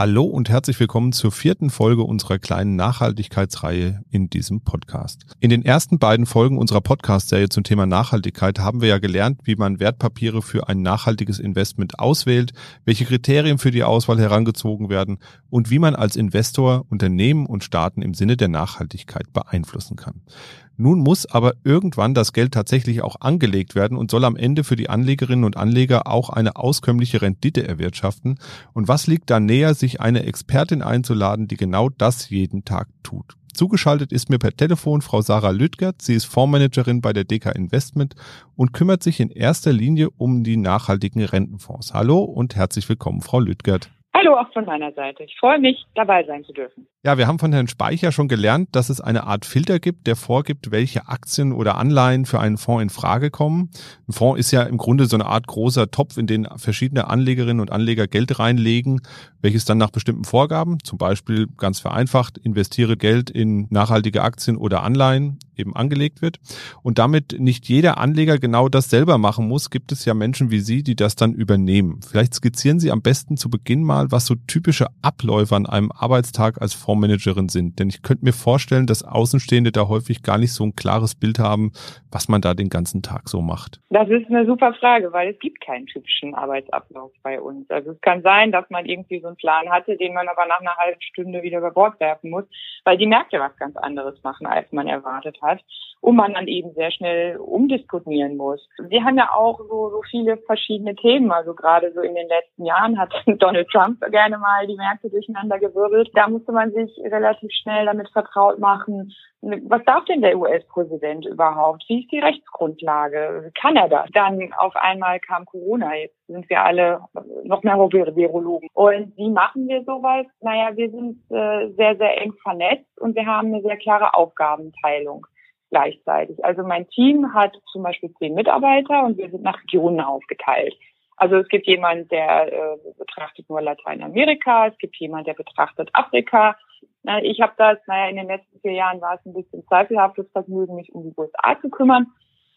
Hallo und herzlich willkommen zur vierten Folge unserer kleinen Nachhaltigkeitsreihe in diesem Podcast. In den ersten beiden Folgen unserer Podcast-Serie zum Thema Nachhaltigkeit haben wir ja gelernt, wie man Wertpapiere für ein nachhaltiges Investment auswählt, welche Kriterien für die Auswahl herangezogen werden und wie man als Investor Unternehmen und Staaten im Sinne der Nachhaltigkeit beeinflussen kann. Nun muss aber irgendwann das Geld tatsächlich auch angelegt werden und soll am Ende für die Anlegerinnen und Anleger auch eine auskömmliche Rendite erwirtschaften. Und was liegt da näher, sich eine Expertin einzuladen, die genau das jeden Tag tut? Zugeschaltet ist mir per Telefon Frau Sarah Lüttgert. Sie ist Fondsmanagerin bei der DK Investment und kümmert sich in erster Linie um die nachhaltigen Rentenfonds. Hallo und herzlich willkommen, Frau Lüttgert. Hallo auch von meiner Seite. Ich freue mich, dabei sein zu dürfen. Ja, wir haben von Herrn Speicher schon gelernt, dass es eine Art Filter gibt, der vorgibt, welche Aktien oder Anleihen für einen Fonds in Frage kommen. Ein Fonds ist ja im Grunde so eine Art großer Topf, in den verschiedene Anlegerinnen und Anleger Geld reinlegen, welches dann nach bestimmten Vorgaben, zum Beispiel ganz vereinfacht, investiere Geld in nachhaltige Aktien oder Anleihen, eben angelegt wird. Und damit nicht jeder Anleger genau das selber machen muss, gibt es ja Menschen wie Sie, die das dann übernehmen. Vielleicht skizzieren Sie am besten zu Beginn mal, was so typische Abläufe an einem Arbeitstag als Fonds Fondsmanagerin sind. Denn ich könnte mir vorstellen, dass Außenstehende da häufig gar nicht so ein klares Bild haben, was man da den ganzen Tag so macht. Das ist eine super Frage, weil es gibt keinen typischen Arbeitsablauf bei uns. Also es kann sein, dass man irgendwie so einen Plan hatte, den man aber nach einer halben Stunde wieder über Bord werfen muss, weil die Märkte was ganz anderes machen, als man erwartet hat. Und man dann eben sehr schnell umdiskutieren muss. Wir haben ja auch so, so viele verschiedene Themen. Also gerade so in den letzten Jahren hat Donald Trump gerne mal die Märkte durcheinander gewirbelt. Da musste man sich sich relativ schnell damit vertraut machen, was darf denn der US-Präsident überhaupt? Wie ist die Rechtsgrundlage? Kann er das? Dann auf einmal kam Corona. Jetzt sind wir alle noch mehr Virologen. Und wie machen wir sowas? Naja, wir sind äh, sehr, sehr eng vernetzt und wir haben eine sehr klare Aufgabenteilung gleichzeitig. Also mein Team hat zum Beispiel zehn Mitarbeiter und wir sind nach Regionen aufgeteilt. Also es gibt jemand, der äh, betrachtet nur Lateinamerika, es gibt jemand, der betrachtet Afrika. Na, ich habe das, naja, in den letzten vier Jahren war es ein bisschen zweifelhaftes Vergnügen, mich um die USA zu kümmern,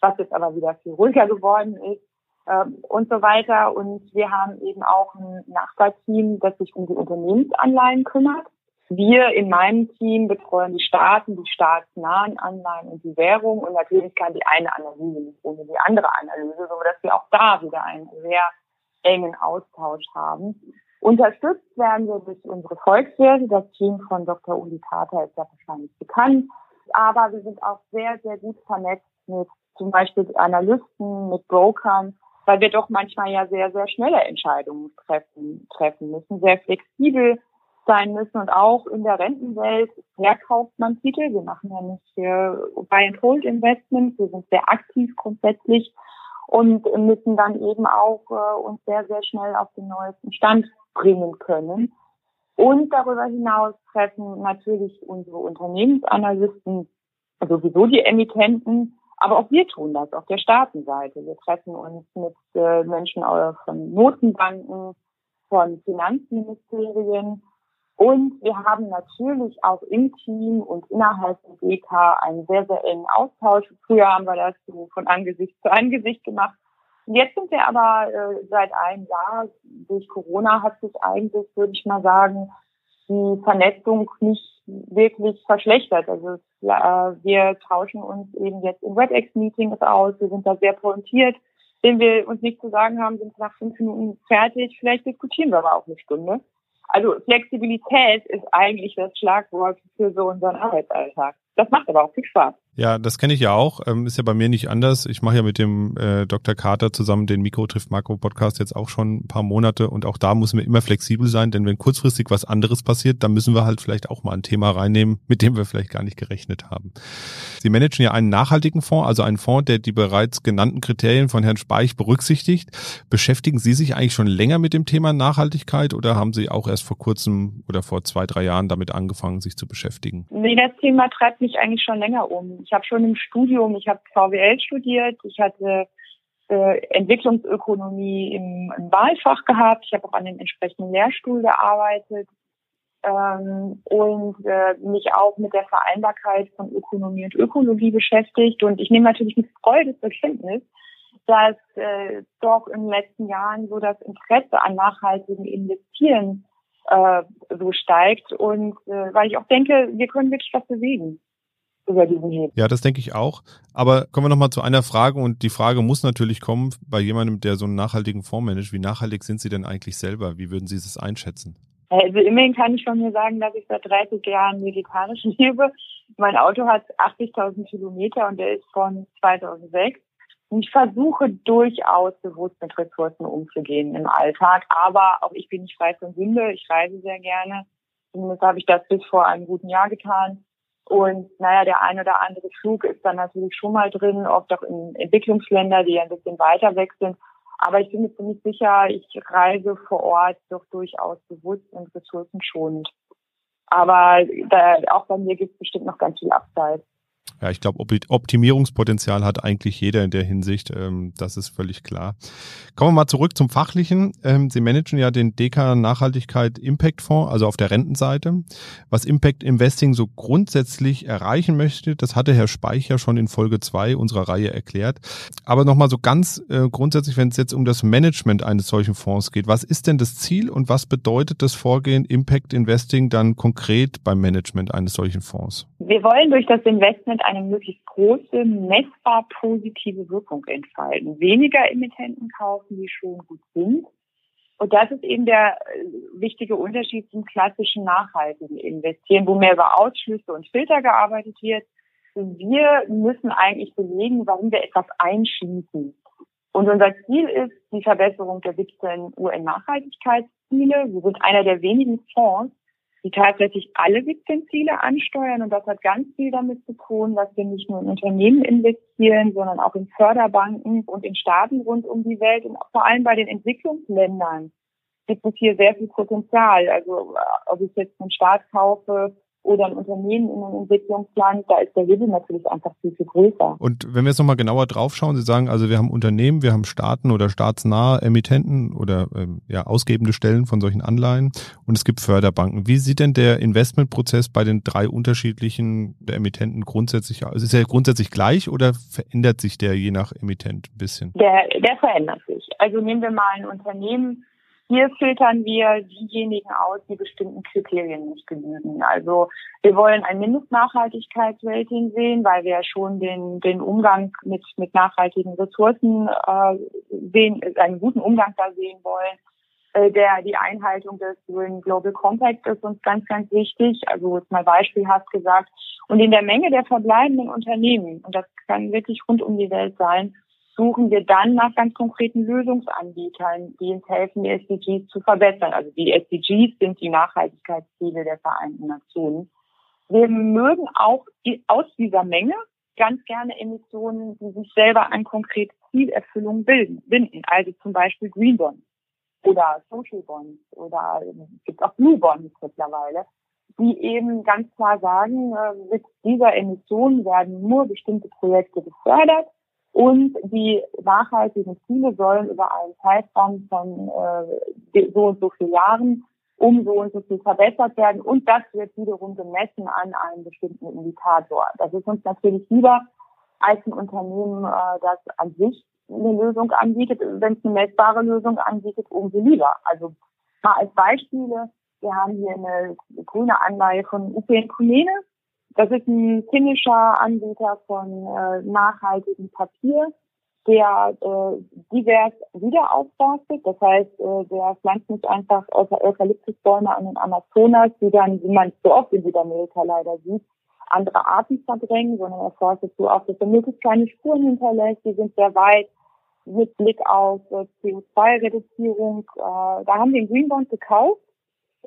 was jetzt aber wieder viel ruhiger geworden ist ähm, und so weiter. Und wir haben eben auch ein Nachbarteam, das sich um die Unternehmensanleihen kümmert. Wir in meinem Team betreuen die Staaten, die staatsnahen Anleihen und die Währung. Und natürlich kann die eine Analyse nicht ohne die andere Analyse, so dass wir auch da wieder einen sehr engen Austausch haben. Unterstützt werden wir durch unsere Volkswerte. Das Team von Dr. Uli Tata ist ja wahrscheinlich bekannt. Aber wir sind auch sehr, sehr gut vernetzt mit zum Beispiel Analysten, mit Brokern, weil wir doch manchmal ja sehr, sehr schnelle Entscheidungen treffen, treffen müssen, sehr flexibel sein müssen und auch in der Rentenwelt verkauft man Titel. Wir machen ja nicht äh, Buy and Hold Investments. Wir sind sehr aktiv grundsätzlich und müssen dann eben auch äh, uns sehr, sehr schnell auf den neuesten Stand bringen können. Und darüber hinaus treffen natürlich unsere Unternehmensanalysten sowieso die Emittenten, aber auch wir tun das auf der Staatenseite. Wir treffen uns mit äh, Menschen von Notenbanken, von Finanzministerien und wir haben natürlich auch im Team und innerhalb der DK einen sehr, sehr engen Austausch. Früher haben wir das so von Angesicht zu Angesicht gemacht. Jetzt sind wir aber äh, seit einem Jahr, durch Corona hat sich eigentlich, würde ich mal sagen, die Vernetzung nicht wirklich verschlechtert. Also äh, wir tauschen uns eben jetzt in WebEx-Meetings aus. Wir sind da sehr pointiert. Wenn wir uns nicht zu sagen haben, sind wir nach fünf Minuten fertig. Vielleicht diskutieren wir aber auch eine Stunde. Also Flexibilität ist eigentlich das Schlagwort für so unseren Arbeitsalltag. Das macht aber auch viel Spaß. Ja, das kenne ich ja auch. Ähm, ist ja bei mir nicht anders. Ich mache ja mit dem äh, Dr. Carter zusammen den Mikro trifft Makro Podcast jetzt auch schon ein paar Monate und auch da müssen wir immer flexibel sein, denn wenn kurzfristig was anderes passiert, dann müssen wir halt vielleicht auch mal ein Thema reinnehmen, mit dem wir vielleicht gar nicht gerechnet haben. Sie managen ja einen nachhaltigen Fonds, also einen Fonds, der die bereits genannten Kriterien von Herrn Speich berücksichtigt. Beschäftigen Sie sich eigentlich schon länger mit dem Thema Nachhaltigkeit oder haben Sie auch erst vor kurzem oder vor zwei, drei Jahren damit angefangen, sich zu beschäftigen? Nee, das Thema treibt mich eigentlich schon länger um. Ich habe schon im Studium, ich habe VWL studiert, ich hatte äh, Entwicklungsökonomie im, im Wahlfach gehabt, ich habe auch an dem entsprechenden Lehrstuhl gearbeitet ähm, und äh, mich auch mit der Vereinbarkeit von Ökonomie und Ökologie beschäftigt. Und ich nehme natürlich mit Freude zur Kenntnis, dass äh, doch in den letzten Jahren so das Interesse an nachhaltigem Investieren äh, so steigt und äh, weil ich auch denke, wir können wirklich was bewegen über diesen Hebel. Ja, das denke ich auch. Aber kommen wir nochmal zu einer Frage und die Frage muss natürlich kommen bei jemandem, der so einen nachhaltigen Fonds managt. Wie nachhaltig sind Sie denn eigentlich selber? Wie würden Sie das einschätzen? Also immerhin kann ich von mir sagen, dass ich seit 30 Jahren vegetarisch lebe. Mein Auto hat 80.000 Kilometer und der ist von 2006. Und ich versuche durchaus bewusst mit Ressourcen umzugehen im Alltag. Aber auch ich bin nicht frei von Sünde. Ich reise sehr gerne. Zumindest habe ich das bis vor einem guten Jahr getan. Und naja, der ein oder andere Flug ist dann natürlich schon mal drin, oft auch in Entwicklungsländer, die ein bisschen weiter weg sind. Aber ich bin mir ziemlich sicher, ich reise vor Ort doch durchaus bewusst und ressourcenschonend. Aber da, auch bei mir gibt es bestimmt noch ganz viel Abseits. Ja, ich glaube, Optimierungspotenzial hat eigentlich jeder in der Hinsicht. Ähm, das ist völlig klar. Kommen wir mal zurück zum Fachlichen. Ähm, Sie managen ja den DK Nachhaltigkeit Impact Fonds, also auf der Rentenseite. Was Impact Investing so grundsätzlich erreichen möchte, das hatte Herr Speicher schon in Folge zwei unserer Reihe erklärt. Aber nochmal so ganz äh, grundsätzlich, wenn es jetzt um das Management eines solchen Fonds geht, was ist denn das Ziel und was bedeutet das Vorgehen Impact Investing dann konkret beim Management eines solchen Fonds? Wir wollen durch das Investment eine möglichst große, messbar positive Wirkung entfalten. Weniger Emittenten kaufen, die schon gut sind. Und das ist eben der äh, wichtige Unterschied zum klassischen nachhaltigen Investieren, wo mehr über Ausschlüsse und Filter gearbeitet wird. Wir müssen eigentlich belegen, warum wir etwas einschließen. Und unser Ziel ist die Verbesserung der 17 UN-Nachhaltigkeitsziele. Wir sind einer der wenigen Fonds, die tatsächlich alle 17 Ziele ansteuern. Und das hat ganz viel damit zu tun, dass wir nicht nur in Unternehmen investieren, sondern auch in Förderbanken und in Staaten rund um die Welt und vor allem bei den Entwicklungsländern gibt es hier sehr viel Potenzial. Also äh, ob ich jetzt einen Staat kaufe, oder ein Unternehmen in einem Entwicklungsland, da ist der Hebel natürlich einfach viel, viel größer. Und wenn wir jetzt nochmal genauer draufschauen, Sie sagen, also wir haben Unternehmen, wir haben Staaten oder staatsnahe Emittenten oder ähm, ja, ausgebende Stellen von solchen Anleihen und es gibt Förderbanken. Wie sieht denn der Investmentprozess bei den drei unterschiedlichen Emittenten grundsätzlich aus? Ist er grundsätzlich gleich oder verändert sich der je nach Emittent ein bisschen? Der, der verändert sich. Also nehmen wir mal ein Unternehmen, hier filtern wir diejenigen aus, die bestimmten Kriterien nicht genügen. Also wir wollen ein Mindestnachhaltigkeitsrating sehen, weil wir ja schon den, den Umgang mit, mit nachhaltigen Ressourcen äh, sehen, einen guten Umgang da sehen wollen. Äh, der, die Einhaltung des UN Global Compact ist uns ganz, ganz wichtig. Also jetzt mal beispielhaft gesagt. Und in der Menge der verbleibenden Unternehmen, und das kann wirklich rund um die Welt sein, suchen wir dann nach ganz konkreten Lösungsanbietern, die uns helfen, die SDGs zu verbessern. Also die SDGs sind die Nachhaltigkeitsziele der Vereinten Nationen. Wir mögen auch aus dieser Menge ganz gerne Emissionen, die sich selber an konkrete Zielerfüllungen bilden, binden. Also zum Beispiel Green Bonds oder Social Bonds oder es gibt auch Blue Bonds mittlerweile, die eben ganz klar sagen, äh, mit dieser Emission werden nur bestimmte Projekte gefördert und die nachhaltigen Ziele sollen über einen Zeitraum von äh, so und so vielen Jahren um so und so viel verbessert werden. Und das wird wiederum gemessen an einem bestimmten Indikator. Das ist uns natürlich lieber als ein Unternehmen, äh, das an sich eine Lösung anbietet. Wenn es eine messbare Lösung anbietet, umso lieber. Also mal als Beispiele. Wir haben hier eine grüne Anleihe von UPN Kumene. Das ist ein finnischer Anbieter von äh, nachhaltigem Papier, der äh, divers wieder aufforstet. Das heißt, äh, der pflanzt nicht einfach Eukalyptusbäume an den Amazonas, die dann, wie man es so oft in Südamerika leider sieht, andere Arten verdrängen, sondern er forstet so auf, dass er möglichst kleine Spuren hinterlässt. Die sind sehr weit mit Blick auf äh, CO2-Reduzierung. Äh, da haben wir den Greenbond gekauft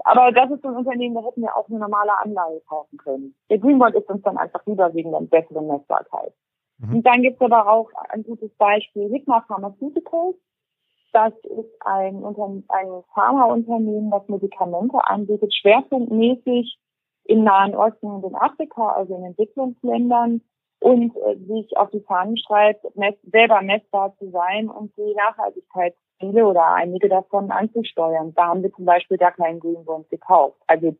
aber das ist so ein Unternehmen, da hätten wir auch eine normale Anleihe kaufen können. Der Greenbond ist uns dann einfach lieber wegen der besseren Messbarkeit. Mhm. Und dann gibt es aber auch ein gutes Beispiel, Hikma Pharmaceuticals. Das ist ein, ein Pharmaunternehmen, das Medikamente anbietet, schwerpunktmäßig im Nahen Osten und in Afrika, also in Entwicklungsländern und äh, sich auf die Fahnen schreibt, mess selber messbar zu sein und die Nachhaltigkeit viele oder einige davon anzusteuern. Da haben wir zum Beispiel gar keinen Green Bond gekauft. Also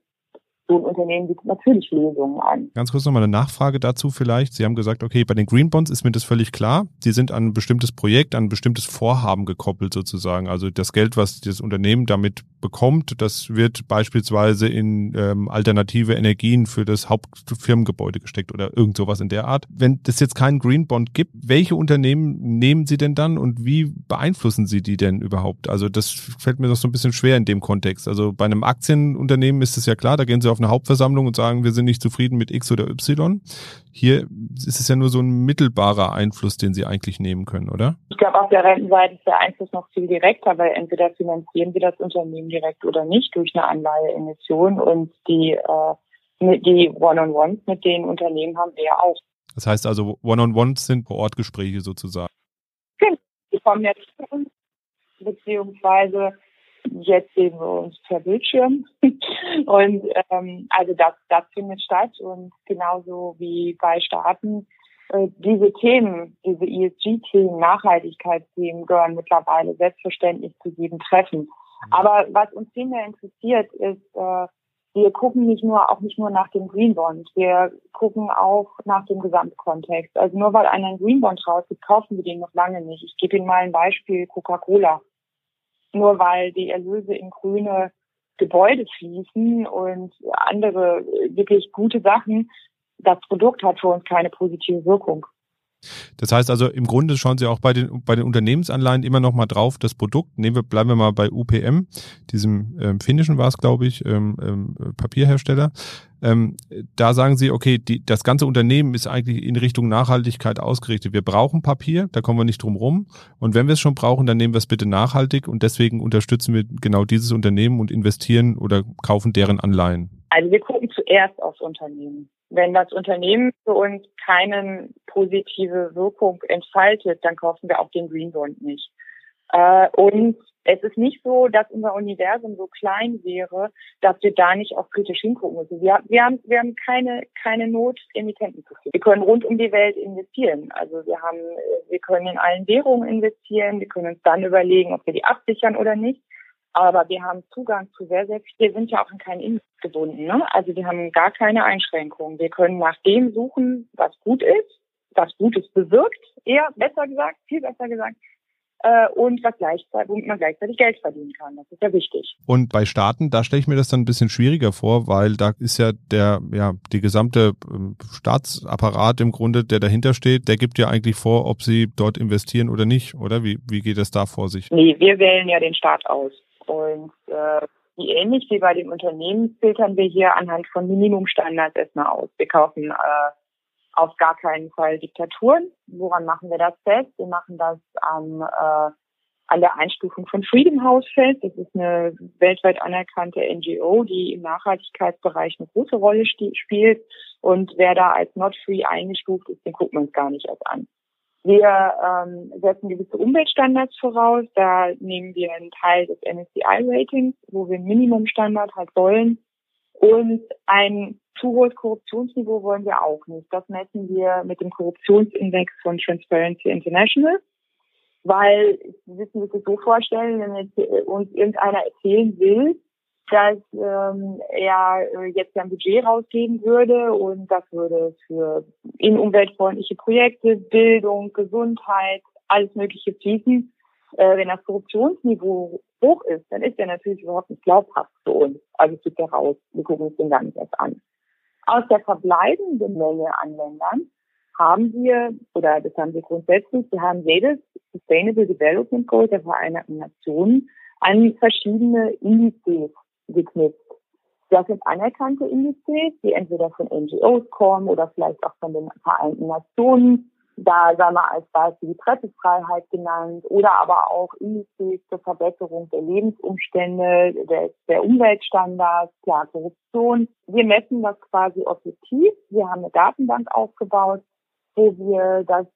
so ein Unternehmen bietet natürlich Lösungen an. Ganz kurz nochmal eine Nachfrage dazu vielleicht. Sie haben gesagt, okay, bei den Green Bonds ist mir das völlig klar. Sie sind an ein bestimmtes Projekt, an ein bestimmtes Vorhaben gekoppelt sozusagen. Also das Geld, was das Unternehmen damit bekommt, das wird beispielsweise in ähm, alternative Energien für das Hauptfirmengebäude gesteckt oder irgend sowas in der Art. Wenn es jetzt keinen Green Bond gibt, welche Unternehmen nehmen Sie denn dann und wie beeinflussen Sie die denn überhaupt? Also das fällt mir doch so ein bisschen schwer in dem Kontext. Also bei einem Aktienunternehmen ist es ja klar, da gehen Sie auf eine Hauptversammlung und sagen, wir sind nicht zufrieden mit X oder Y. Hier ist es ja nur so ein mittelbarer Einfluss, den Sie eigentlich nehmen können, oder? Ich glaube, auf der Rentenseite ist der Einfluss noch viel direkter, weil entweder finanzieren wir das Unternehmen direkt oder nicht durch eine Anleiheemission und die, äh, die One-on-Ones mit den Unternehmen haben wir ja auch. Das heißt also, One-on-Ones sind vor Ort Gespräche sozusagen. Genau. Die kommen jetzt zu uns, beziehungsweise jetzt sehen wir uns per Bildschirm. und ähm, also das, das findet statt und genauso wie bei Staaten äh, diese Themen, diese ESG-Themen, Nachhaltigkeitsthemen gehören mittlerweile selbstverständlich zu jedem Treffen. Mhm. Aber was uns viel mehr interessiert, ist, äh, wir gucken nicht nur, auch nicht nur nach dem Green Bond, wir gucken auch nach dem Gesamtkontext. Also nur weil einer einen Green Bond rausgibt, kaufen wir den noch lange nicht. Ich gebe Ihnen mal ein Beispiel, Coca-Cola. Nur weil die Erlöse in grüne Gebäude fließen und andere wirklich gute Sachen, das Produkt hat für uns keine positive Wirkung. Das heißt also, im Grunde schauen Sie auch bei den, bei den Unternehmensanleihen immer noch mal drauf, das Produkt. Nehmen wir, bleiben wir mal bei UPM, diesem ähm, finnischen war es, glaube ich, ähm, ähm, Papierhersteller. Ähm, da sagen Sie, okay, die, das ganze Unternehmen ist eigentlich in Richtung Nachhaltigkeit ausgerichtet. Wir brauchen Papier, da kommen wir nicht drum rum. Und wenn wir es schon brauchen, dann nehmen wir es bitte nachhaltig und deswegen unterstützen wir genau dieses Unternehmen und investieren oder kaufen deren Anleihen. Also wir gucken zuerst aufs Unternehmen. Wenn das Unternehmen für uns keine positive Wirkung entfaltet, dann kaufen wir auch den Green Bond nicht. Äh, und es ist nicht so, dass unser Universum so klein wäre, dass wir da nicht auch kritisch hingucken müssen. Wir, wir, haben, wir haben keine, keine Not, Emittenten zu finden. Wir können rund um die Welt investieren. Also wir haben, wir können in allen Währungen investieren. Wir können uns dann überlegen, ob wir die absichern oder nicht. Aber wir haben Zugang zu sehr, sehr viel. Wir sind ja auch in keinen Index gebunden. Ne? Also wir haben gar keine Einschränkungen. Wir können nach dem suchen, was gut ist, was Gutes bewirkt, eher besser gesagt, viel besser gesagt, äh, und was gleichzeitig, womit man gleichzeitig Geld verdienen kann. Das ist ja wichtig. Und bei Staaten, da stelle ich mir das dann ein bisschen schwieriger vor, weil da ist ja der, ja, die gesamte ähm, Staatsapparat im Grunde, der dahinter steht, der gibt ja eigentlich vor, ob sie dort investieren oder nicht, oder? Wie, wie geht es da vor sich? Nee, wir wählen ja den Staat aus. Und äh, wie ähnlich wie bei den Unternehmen filtern wir hier anhand von Minimumstandards erstmal aus. Wir kaufen äh, auf gar keinen Fall Diktaturen. Woran machen wir das fest? Wir machen das am äh, an der Einstufung von Freedom House fest. Das ist eine weltweit anerkannte NGO, die im Nachhaltigkeitsbereich eine große Rolle spielt. Und wer da als not free eingestuft ist, den guckt man uns gar nicht erst an. Wir ähm, setzen gewisse Umweltstandards voraus. Da nehmen wir einen Teil des MSCI-Ratings, wo wir einen Minimumstandard halt wollen. Und ein zu hohes Korruptionsniveau wollen wir auch nicht. Das messen wir mit dem Korruptionsindex von Transparency International. Weil, Sie müssen sich das so vorstellen, wenn uns irgendeiner erzählen will, dass ähm, er äh, jetzt ein Budget rausgeben würde und das würde für in umweltfreundliche Projekte, Bildung, Gesundheit, alles Mögliche fließen. Äh, wenn das Korruptionsniveau hoch ist, dann ist er natürlich überhaupt nicht glaubhaft für uns. Also fliegt er raus. Wir gucken uns den gar nicht erst an. Aus der verbleibenden Menge an Ländern haben wir, oder das haben wir grundsätzlich, wir haben jedes Sustainable Development Goal der Vereinten Nationen an verschiedene Indizes geknüpft. Das sind anerkannte Indizes, die entweder von NGOs kommen oder vielleicht auch von den Vereinten Nationen. Da sagen wir als Beispiel die Pressefreiheit genannt oder aber auch Indizes zur Verbesserung der Lebensumstände, der, der Umweltstandards, klar Korruption. Wir messen das quasi objektiv. Wir haben eine Datenbank aufgebaut, wo wir das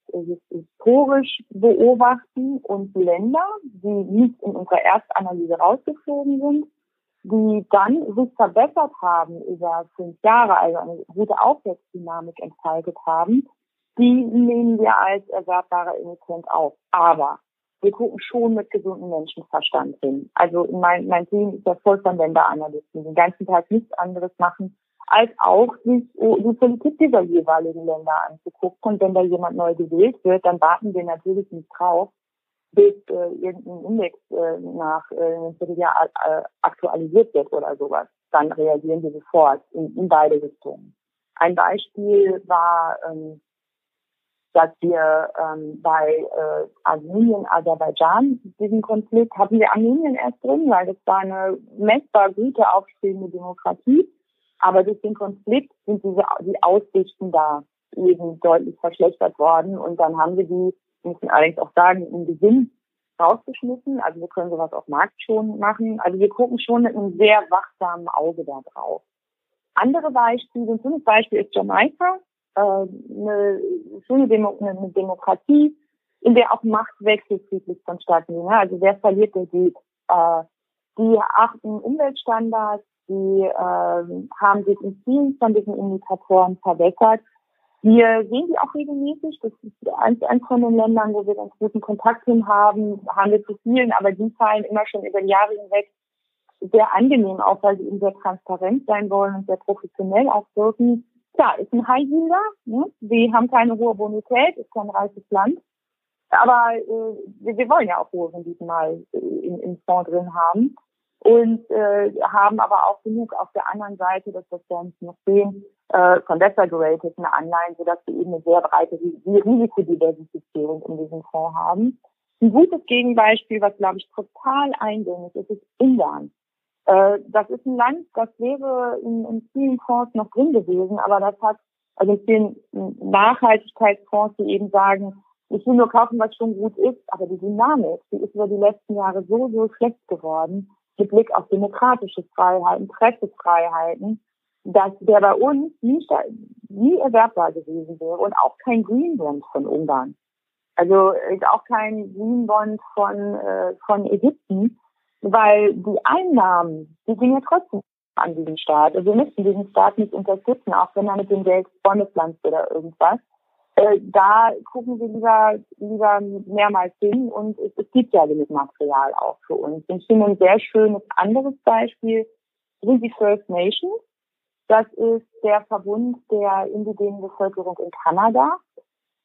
historisch beobachten und Länder, die nicht in unserer Erstanalyse rausgeflogen sind, die dann sich verbessert haben über fünf Jahre, also eine gute Aufwärtsdynamik entfaltet haben, die nehmen wir als erwerbbare Emittent auf. Aber wir gucken schon mit gesundem Menschenverstand hin. Also mein, mein Team ist ja voll von Länderanalysten, den ganzen Tag nichts anderes machen, als auch sich die Politik dieser jeweiligen Länder anzugucken. Und wenn da jemand neu gewählt wird, dann warten wir natürlich nicht drauf, bis äh, irgendein Index äh, nach äh, einem äh, aktualisiert wird oder sowas. Dann reagieren wir sofort in, in beide Richtungen. Ein Beispiel war, ähm, dass wir ähm, bei äh, Armenien, Aserbaidschan, diesen Konflikt, hatten wir Armenien erst drin, weil das war eine messbar gute, aufstrebende Demokratie. Aber durch den Konflikt sind diese, die Aussichten da eben deutlich verschlechtert worden. Und dann haben wir die, müssen allerdings auch sagen, im Gewinn rausgeschmissen. Also wir können sowas auf Markt schon machen. Also wir gucken schon mit einem sehr wachsamen Auge da drauf. Andere Beispiele, ein schönes Beispiel ist Jamaika, äh, eine schöne Demo eine Demokratie, in der auch Machtwechsel friedlich vonstatten gehen. Also wer verliert, der geht. Äh, die achten Umweltstandards, die äh, haben sich in vielen von diesen Indikatoren verbessert. Wir sehen die auch regelmäßig. Das ist eins, eins von den Ländern, wo wir ganz guten Kontakt hin haben. Haben wir zu vielen, aber die fallen immer schon über die Jahre hinweg sehr angenehm auf, weil sie eben sehr transparent sein wollen und sehr professionell auch wirken. Klar, ist ein High Yielder. Ne? Sie haben keine hohe Bonität, ist kein reiches Land. Aber äh, wir, wir wollen ja auch hohe Renditen mal äh, im, im Fonds drin haben und äh, haben aber auch genug auf der anderen Seite, dass wir uns noch sehen, äh, von besser gerateten Anleihen, sodass wir eben eine sehr breite Risikodiversifizierung in diesem Fonds haben. Ein gutes Gegenbeispiel, was glaube ich total eingängig ist, ist Ungarn. Äh, das ist ein Land, das wäre in, in vielen Fonds noch drin gewesen, aber das hat, also in vielen Nachhaltigkeitsfonds, die eben sagen, ich will nur kaufen, was schon gut ist, aber die Dynamik, die ist über die letzten Jahre so, so schlecht geworden, mit Blick auf demokratische Freiheiten, Pressefreiheiten, dass der bei uns nie, nie erwerbbar gewesen wäre und auch kein Green Bond von Ungarn. Also auch kein Green Bond von, äh, von Ägypten, weil die Einnahmen, die gehen ja trotzdem an diesen Staat. Also wir müssen diesen Staat nicht unterstützen, auch wenn er mit dem Geld Bäume pflanzt oder irgendwas. Äh, da gucken wir lieber, lieber mehrmals hin und es, es gibt ja genug Material auch für uns. Ich finde ein sehr schönes anderes Beispiel die First Nations. Das ist der Verbund der indigenen Bevölkerung in Kanada,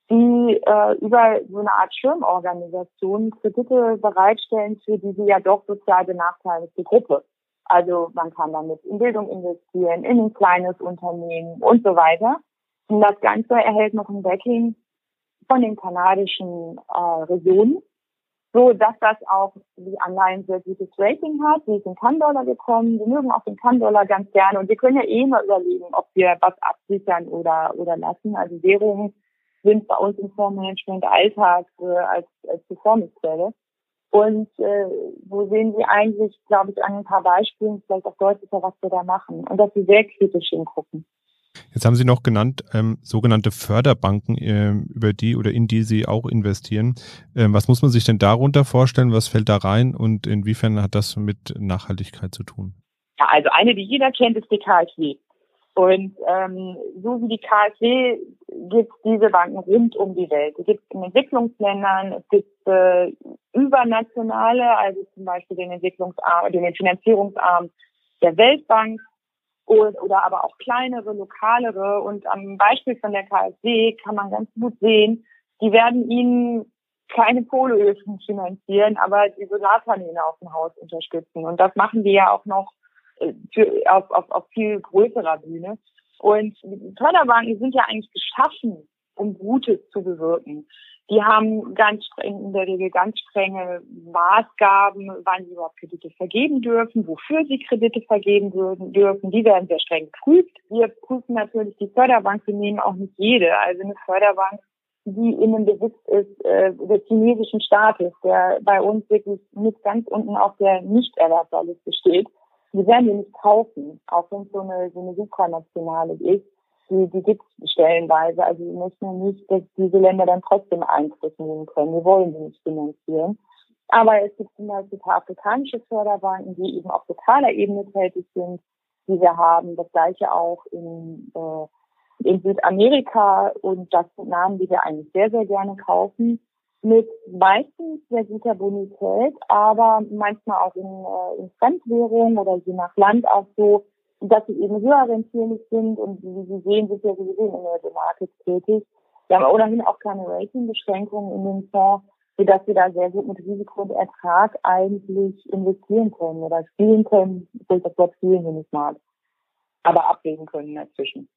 die äh, über so eine Art Schirmorganisation Kredite bereitstellen für diese ja doch sozial benachteiligte Gruppe. Also man kann damit in Bildung investieren, in ein kleines Unternehmen und so weiter. Und das Ganze erhält noch ein Backing von den kanadischen äh, Regionen, so dass das auch die Anleihen sehr gutes Rating hat. Sie ist in Kann-Dollar gekommen. Wir mögen auch den Kann-Dollar ganz gerne. Und wir können ja eh mal überlegen, ob wir was absichern oder, oder lassen. Also Währungen sind bei uns im Fondsmanagement Alltag äh, als, als Performancequelle. Und äh, wo sehen Sie eigentlich, glaube ich, an ein paar Beispielen vielleicht auch deutlicher, was wir da machen und dass Sie sehr kritisch hingucken. Jetzt haben Sie noch genannt, ähm, sogenannte Förderbanken, äh, über die oder in die Sie auch investieren. Ähm, was muss man sich denn darunter vorstellen? Was fällt da rein und inwiefern hat das mit Nachhaltigkeit zu tun? Ja, also eine, die jeder kennt, ist die KfW. Und ähm, so wie die KfW gibt es diese Banken rund um die Welt. Es gibt in Entwicklungsländern, es gibt äh, übernationale, also zum Beispiel den Entwicklungsarm, den Finanzierungsarm der Weltbank und, oder aber auch kleinere, lokalere. Und am Beispiel von der KfW kann man ganz gut sehen, die werden ihnen keine Kohleöfen finanzieren, aber die Solarpaneele auf dem Haus unterstützen. Und das machen die ja auch noch äh, für, auf, auf, auf viel größerer Bühne. Und die Förderbanken sind ja eigentlich geschaffen, um Gutes zu bewirken. Die haben ganz streng, in der Regel ganz strenge Maßgaben, wann sie überhaupt Kredite vergeben dürfen, wofür sie Kredite vergeben dürfen. Die werden sehr streng geprüft. Wir prüfen natürlich die Förderbank. Wir nehmen auch nicht jede. Also eine Förderbank, die in dem Besitz ist äh, des chinesischen Staates, der bei uns wirklich mit ganz unten auf der Nichterwerbsliste steht. Die werden wir nicht kaufen, auch wenn es so eine, so eine supranationale ist die, die gibt es stellenweise. Also wir möchten nicht, dass diese Länder dann trotzdem Eintritt nehmen können. Wir wollen sie nicht finanzieren. Aber es gibt zum Beispiel paar afrikanische Förderbanken, die eben auf lokaler Ebene tätig sind, die wir haben. Das gleiche auch in, äh, in Südamerika. Und das sind Namen, die wir eigentlich sehr, sehr gerne kaufen. Mit meistens sehr guter Bonität, aber manchmal auch in, äh, in Fremdwährung oder je nach Land auch so, dass sie eben höher rentierlich sind und wie Sie sehen, sind ja sowieso in der Market tätig. Wir haben ohnehin auch keine Ratingbeschränkungen in dem Fonds. sodass wir da sehr gut mit Risiko und Ertrag eigentlich investieren können oder spielen können, ich das Wort spielen hier nicht mag, aber abwägen können dazwischen.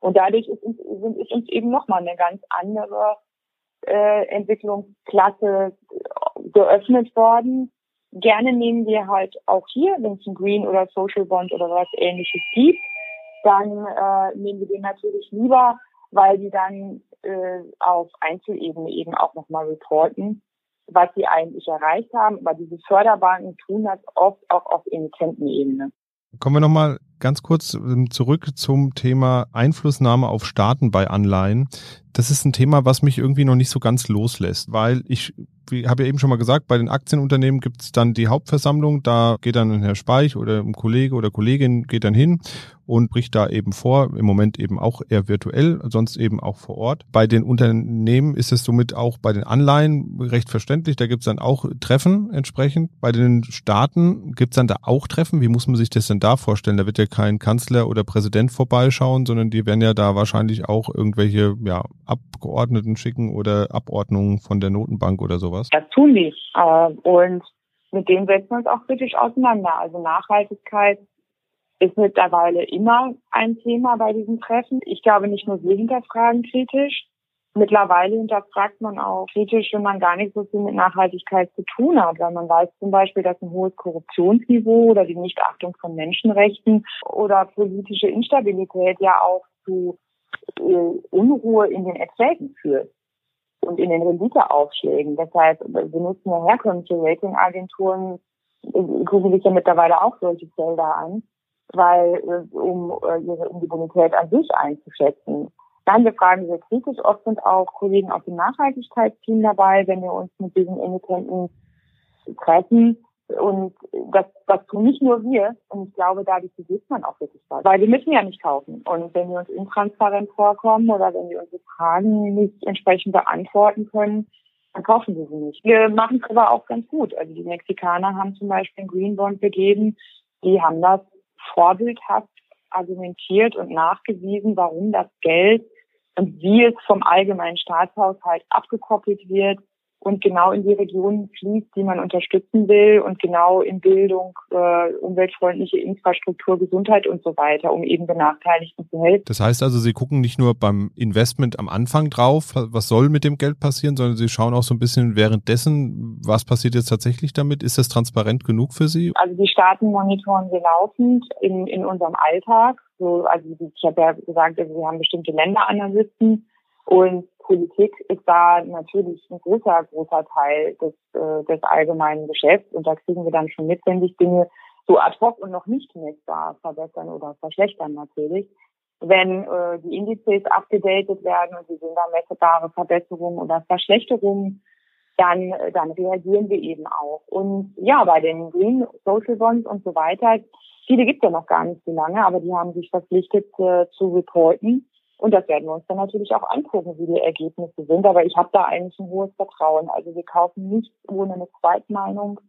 Und dadurch ist uns, ist uns eben nochmal eine ganz andere äh, Entwicklungsklasse geöffnet worden. Gerne nehmen wir halt auch hier, wenn es ein Green oder Social Bond oder was ähnliches gibt, dann äh, nehmen wir den natürlich lieber, weil die dann äh, auf Einzelebene eben auch nochmal reporten, was sie eigentlich erreicht haben. Aber diese Förderbanken tun das oft auch auf Emittentenebene. Kommen wir nochmal ganz kurz ähm, zurück zum Thema Einflussnahme auf Staaten bei Anleihen. Das ist ein Thema, was mich irgendwie noch nicht so ganz loslässt, weil ich wie habe ja eben schon mal gesagt, bei den Aktienunternehmen gibt es dann die Hauptversammlung, da geht dann Herr Speich oder ein Kollege oder Kollegin geht dann hin und bricht da eben vor, im Moment eben auch eher virtuell, sonst eben auch vor Ort. Bei den Unternehmen ist es somit auch bei den Anleihen recht verständlich, da gibt es dann auch Treffen entsprechend. Bei den Staaten gibt es dann da auch Treffen, wie muss man sich das denn da vorstellen? Da wird ja kein Kanzler oder Präsident vorbeischauen, sondern die werden ja da wahrscheinlich auch irgendwelche ja, Abgeordneten schicken oder Abordnungen von der Notenbank oder sowas? Das tun die. Und mit denen setzen wir uns auch kritisch auseinander. Also Nachhaltigkeit ist mittlerweile immer ein Thema bei diesen Treffen. Ich glaube, nicht nur wir hinterfragen kritisch. Mittlerweile hinterfragt man auch kritisch, wenn man gar nicht so viel mit Nachhaltigkeit zu tun hat, weil man weiß zum Beispiel, dass ein hohes Korruptionsniveau oder die Nichtachtung von Menschenrechten oder politische Instabilität ja auch zu äh, Unruhe in den Erträgen führt und in den Renditeaufschlägen. Deshalb benutzen ja herkömmliche Ratingagenturen, gucken sich ja mittlerweile auch solche Felder an, weil äh, um, äh, ihre, die Bonität an sich einzuschätzen. Dann wir fragen sehr kritisch, oft sind auch Kollegen aus dem Nachhaltigkeitsteam dabei, wenn wir uns mit diesen Emittenten treffen. Und das, das tun nicht nur wir. Und ich glaube, dadurch besitzt man auch wirklich was. Weil wir müssen ja nicht kaufen. Und wenn wir uns intransparent vorkommen oder wenn wir unsere Fragen nicht entsprechend beantworten können, dann kaufen wir sie nicht. Wir machen es aber auch ganz gut. Also die Mexikaner haben zum Beispiel einen Green Bond begeben. Die haben das vorbildhaft argumentiert und nachgewiesen, warum das Geld und wie es vom allgemeinen Staatshaushalt abgekoppelt wird und genau in die Regionen fließt, die man unterstützen will und genau in Bildung, äh, umweltfreundliche Infrastruktur, Gesundheit und so weiter, um eben Benachteiligten zu helfen. Das heißt also, Sie gucken nicht nur beim Investment am Anfang drauf, was soll mit dem Geld passieren, sondern Sie schauen auch so ein bisschen währenddessen, was passiert jetzt tatsächlich damit? Ist das transparent genug für Sie? Also die Staaten monitoren wir laufend in, in unserem Alltag. So, also ich habe ja gesagt, also wir haben bestimmte Länderanalysten und Politik ist da natürlich ein großer, großer Teil des, äh, des allgemeinen Geschäfts. Und da kriegen wir dann schon mit, wenn sich Dinge so ad hoc und noch nicht messbar verbessern oder verschlechtern natürlich. Wenn äh, die Indizes abgedatet werden und sie sehen da messbare Verbesserungen oder Verschlechterungen, dann, äh, dann reagieren wir eben auch. Und ja, bei den Green Social Bonds und so weiter, viele gibt es ja noch gar nicht so lange, aber die haben sich verpflichtet äh, zu reporten. Und das werden wir uns dann natürlich auch angucken, wie die Ergebnisse sind. Aber ich habe da eigentlich ein hohes Vertrauen. Also wir kaufen nicht ohne eine Zweitmeinung.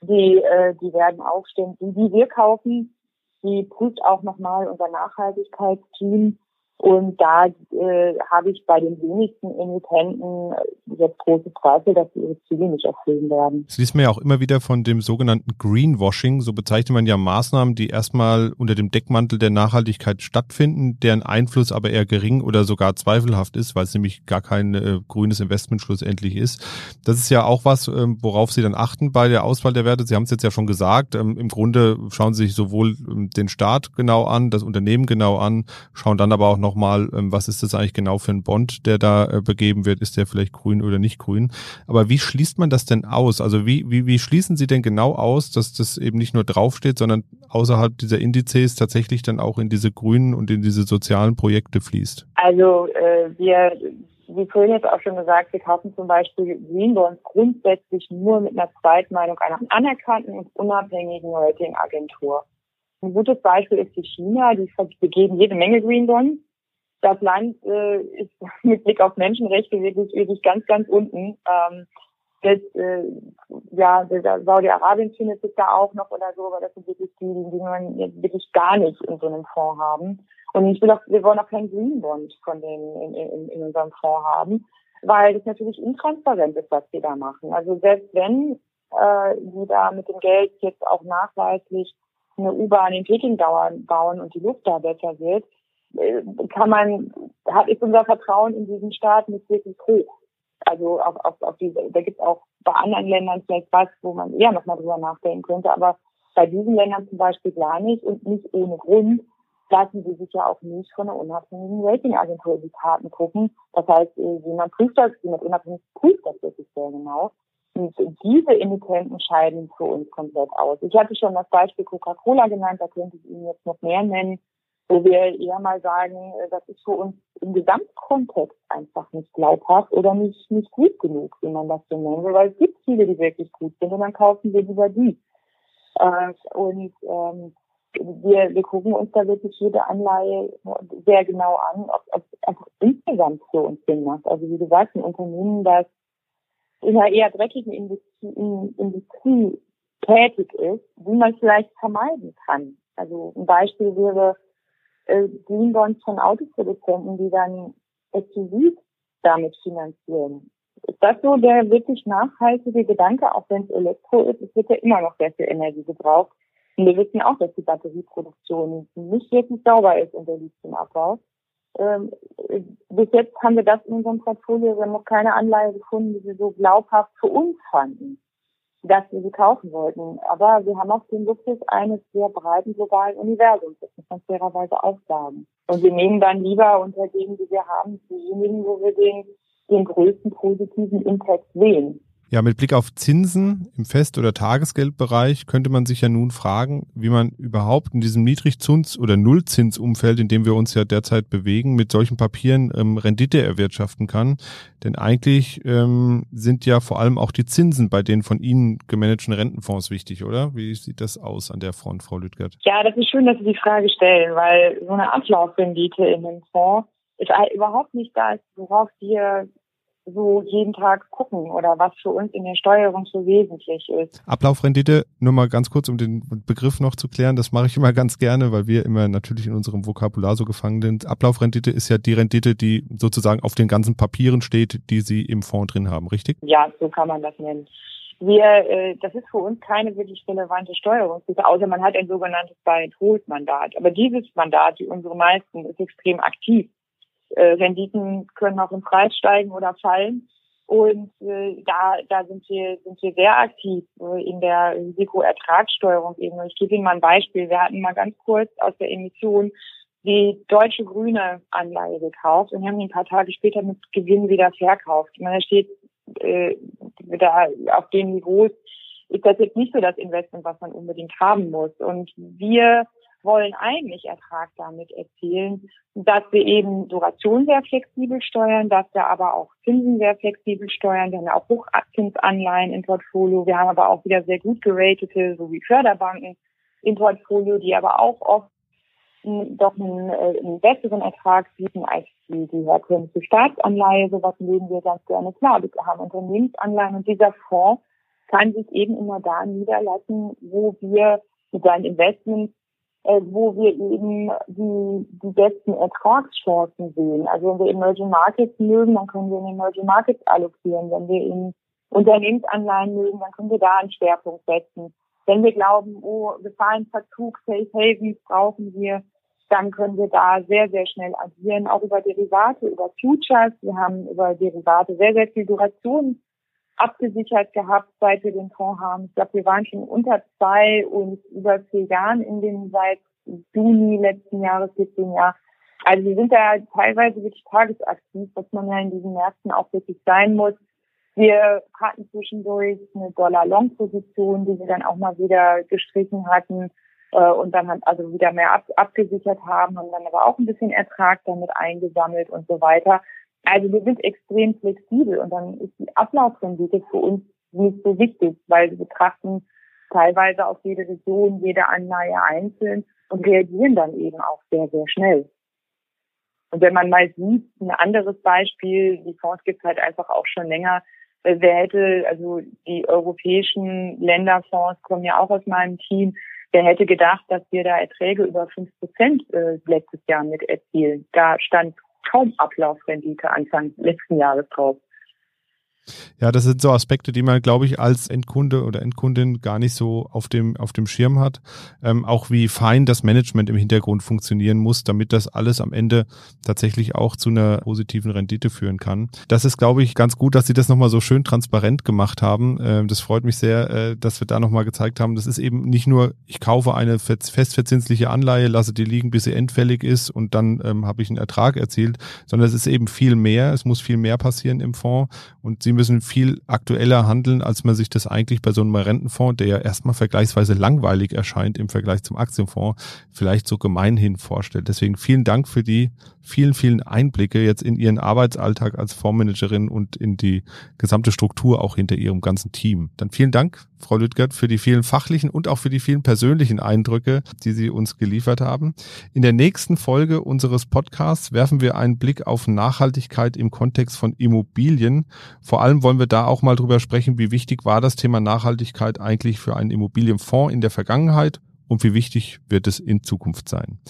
Die, äh, die werden aufstehen. Die, die wir kaufen, die prüft auch nochmal unser Nachhaltigkeitsteam und da äh, habe ich bei den wenigsten Emittenten äh, jetzt große Zweifel, dass sie ihre Ziele nicht erfüllen werden. Es liest man ja auch immer wieder von dem sogenannten Greenwashing. So bezeichnet man ja Maßnahmen, die erstmal unter dem Deckmantel der Nachhaltigkeit stattfinden, deren Einfluss aber eher gering oder sogar zweifelhaft ist, weil es nämlich gar kein äh, grünes Investment schlussendlich ist. Das ist ja auch was, ähm, worauf Sie dann achten bei der Auswahl der Werte. Sie haben es jetzt ja schon gesagt. Ähm, Im Grunde schauen Sie sich sowohl ähm, den Staat genau an, das Unternehmen genau an, schauen dann aber auch noch nochmal, ähm, was ist das eigentlich genau für ein Bond, der da äh, begeben wird? Ist der vielleicht grün oder nicht grün? Aber wie schließt man das denn aus? Also wie, wie, wie schließen Sie denn genau aus, dass das eben nicht nur draufsteht, sondern außerhalb dieser Indizes tatsächlich dann auch in diese grünen und in diese sozialen Projekte fließt? Also äh, wir wie vorhin jetzt auch schon gesagt, wir kaufen zum Beispiel Green Bonds grundsätzlich nur mit einer Zweitmeinung einer anerkannten und unabhängigen Ratingagentur. Ein gutes Beispiel ist die China, die vergeben jede Menge Green Bonds das Land äh, ist mit Blick auf Menschenrechte wirklich, wirklich ganz, ganz unten. Ähm, das, äh, ja, Saudi-Arabien findet sich da auch noch oder so, aber das sind wirklich die, die man jetzt wirklich gar nicht in so einem Fonds haben. Und ich will auch, wir wollen auch keinen Green Bond von denen in, in, in unserem Fonds haben, weil das natürlich intransparent ist, was wir da machen. Also selbst wenn äh, die da mit dem Geld jetzt auch nachweislich eine U-Bahn in Peking bauen und die Luft da besser wird, kann man, hat, ist unser Vertrauen in diesen Staat nicht wirklich hoch. Also auf, auf, auf diese, da gibt es auch bei anderen Ländern vielleicht was, wo man eher nochmal drüber nachdenken könnte, aber bei diesen Ländern zum Beispiel gar nicht und nicht ohne Grund lassen sie sich ja auch nicht von einer unabhängigen Ratingagentur die Karten gucken. Das heißt, äh, jemand prüft das, jemand unabhängig prüft das wirklich sehr genau. Und diese Emittenten scheiden für uns komplett aus. Ich hatte schon das Beispiel Coca-Cola genannt, da könnte ich Ihnen jetzt noch mehr nennen, wo wir eher mal sagen, äh, das ist für uns im Gesamtkontext einfach nicht glaubhaft oder nicht, nicht gut genug, wie man das so nennen will, weil es gibt viele, die wirklich gut sind und dann kaufen wir lieber die. Äh, und ähm, wir, wir gucken uns da wirklich jede Anleihe sehr genau an, ob, ob es einfach insgesamt für uns Sinn macht. Also wie gesagt, ein Unternehmen, das in einer eher dreckigen Industrie, in, Industrie tätig ist, wie man vielleicht vermeiden kann. Also ein Beispiel wäre äh, Green Bonds von Autoproduzenten, die dann SUVs damit finanzieren. Ist das so der wirklich nachhaltige Gedanke, auch wenn es Elektro ist? Es wird ja immer noch sehr viel Energie gebraucht. Und wir wissen auch, dass die Batterieproduktion nicht wirklich sauber ist und der Lithiumabbau. Ähm, bis jetzt haben wir das in unserem Portfolio, wir haben noch keine Anleihe gefunden, die wir so glaubhaft für uns fanden, dass wir sie kaufen wollten. Aber wir haben auch den Luxus eines sehr breiten globalen Universums, das muss man fairerweise auch sagen. Und wir nehmen dann lieber unter denen, die wir haben, diejenigen, wo wir den, den größten positiven Impact sehen. Ja, mit Blick auf Zinsen im Fest- oder Tagesgeldbereich könnte man sich ja nun fragen, wie man überhaupt in diesem Niedrigzins- oder Nullzinsumfeld, in dem wir uns ja derzeit bewegen, mit solchen Papieren ähm, Rendite erwirtschaften kann. Denn eigentlich ähm, sind ja vor allem auch die Zinsen bei den von Ihnen gemanagten Rentenfonds wichtig, oder? Wie sieht das aus an der Front, Frau Lüttgert? Ja, das ist schön, dass Sie die Frage stellen, weil so eine Ablaufrendite in dem Fonds ist überhaupt nicht das, worauf wir so jeden Tag gucken oder was für uns in der Steuerung so wesentlich ist. Ablaufrendite, nur mal ganz kurz, um den Begriff noch zu klären, das mache ich immer ganz gerne, weil wir immer natürlich in unserem Vokabular so gefangen sind. Ablaufrendite ist ja die Rendite, die sozusagen auf den ganzen Papieren steht, die Sie im Fonds drin haben, richtig? Ja, so kann man das nennen. Wir, äh, das ist für uns keine wirklich relevante Steuerungshilfe, außer man hat ein sogenanntes Buy-and-Hold-Mandat. Aber dieses Mandat, wie unsere meisten, ist extrem aktiv äh, Renditen können auch im Preis steigen oder fallen. Und äh, da, da sind wir, sind wir sehr aktiv äh, in der Risikoertragssteuerung eben. Ich gebe Ihnen mal ein Beispiel. Wir hatten mal ganz kurz aus der Emission die deutsche grüne Anleihe gekauft und haben die ein paar Tage später mit Gewinn wieder verkauft. Ich meine, da steht äh, da auf den Niveaus ist das jetzt nicht so das Investment, was man unbedingt haben muss. Und wir wollen eigentlich Ertrag damit erzielen, dass wir eben Duration sehr flexibel steuern, dass wir aber auch Zinsen sehr flexibel steuern. Wir haben ja auch Hochzinsanleihen im Portfolio. Wir haben aber auch wieder sehr gut geratete, so wie Förderbanken im Portfolio, die aber auch oft doch einen, äh, einen besseren Ertrag bieten als die, die herkömmliche Staatsanleihe. Sowas legen wir ganz gerne klar. Wir haben Unternehmensanleihen und dieser Fonds kann sich eben immer da niederlassen, wo wir mit seinen Investments wo wir eben die, die besten Ertragschancen sehen. Also wenn wir Emerging Markets mögen, dann können wir in Emerging Markets allokieren. Wenn wir in Unternehmensanleihen mögen, dann können wir da einen Schwerpunkt setzen. Wenn wir glauben, oh, Gefahrenverzug, Safe Havens brauchen wir, dann können wir da sehr, sehr schnell agieren, auch über Derivate, über Futures. Wir haben über Derivate sehr, sehr viel Duration abgesichert gehabt, seit wir den Fonds haben. Ich glaube, wir waren schon unter zwei und über vier Jahren in den seit Juni letzten Jahres, 14 Jahr. Also wir sind da teilweise wirklich tagesaktiv, was man ja in diesen Märkten auch wirklich sein muss. Wir hatten zwischendurch eine Dollar-Long-Position, die wir dann auch mal wieder gestrichen hatten äh, und dann halt also wieder mehr ab, abgesichert haben, haben dann aber auch ein bisschen Ertrag damit eingesammelt und so weiter. Also wir sind extrem flexibel und dann ist die Ablaufrendite für uns nicht so wichtig, weil wir betrachten teilweise auf jede Region, jede Anleihe einzeln und reagieren dann eben auch sehr, sehr schnell. Und wenn man mal sieht, ein anderes Beispiel, die Fonds gibt halt einfach auch schon länger. Äh, wer hätte, also die europäischen Länderfonds kommen ja auch aus meinem Team, wer hätte gedacht, dass wir da Erträge über fünf Prozent äh, letztes Jahr mit erzielen. Da stand kaum Ablaufrendite Anfang letzten Jahres drauf. Ja, das sind so Aspekte, die man, glaube ich, als Endkunde oder Endkundin gar nicht so auf dem, auf dem Schirm hat. Ähm, auch wie fein das Management im Hintergrund funktionieren muss, damit das alles am Ende tatsächlich auch zu einer positiven Rendite führen kann. Das ist, glaube ich, ganz gut, dass Sie das nochmal so schön transparent gemacht haben. Ähm, das freut mich sehr, äh, dass wir da nochmal gezeigt haben. Das ist eben nicht nur, ich kaufe eine festverzinsliche Anleihe, lasse die liegen, bis sie endfällig ist und dann ähm, habe ich einen Ertrag erzielt, sondern es ist eben viel mehr. Es muss viel mehr passieren im Fonds und Sie müssen viel aktueller handeln, als man sich das eigentlich bei so einem Rentenfonds, der ja erstmal vergleichsweise langweilig erscheint im Vergleich zum Aktienfonds, vielleicht so gemeinhin vorstellt. Deswegen vielen Dank für die vielen, vielen Einblicke jetzt in Ihren Arbeitsalltag als Fondsmanagerin und in die gesamte Struktur auch hinter Ihrem ganzen Team. Dann vielen Dank, Frau Lüttgert, für die vielen fachlichen und auch für die vielen persönlichen Eindrücke, die Sie uns geliefert haben. In der nächsten Folge unseres Podcasts werfen wir einen Blick auf Nachhaltigkeit im Kontext von Immobilien. Vor allem wollen wir da auch mal drüber sprechen, wie wichtig war das Thema Nachhaltigkeit eigentlich für einen Immobilienfonds in der Vergangenheit und wie wichtig wird es in Zukunft sein.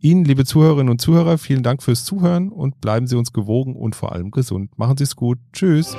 Ihnen, liebe Zuhörerinnen und Zuhörer, vielen Dank fürs Zuhören und bleiben Sie uns gewogen und vor allem gesund. Machen Sie es gut. Tschüss.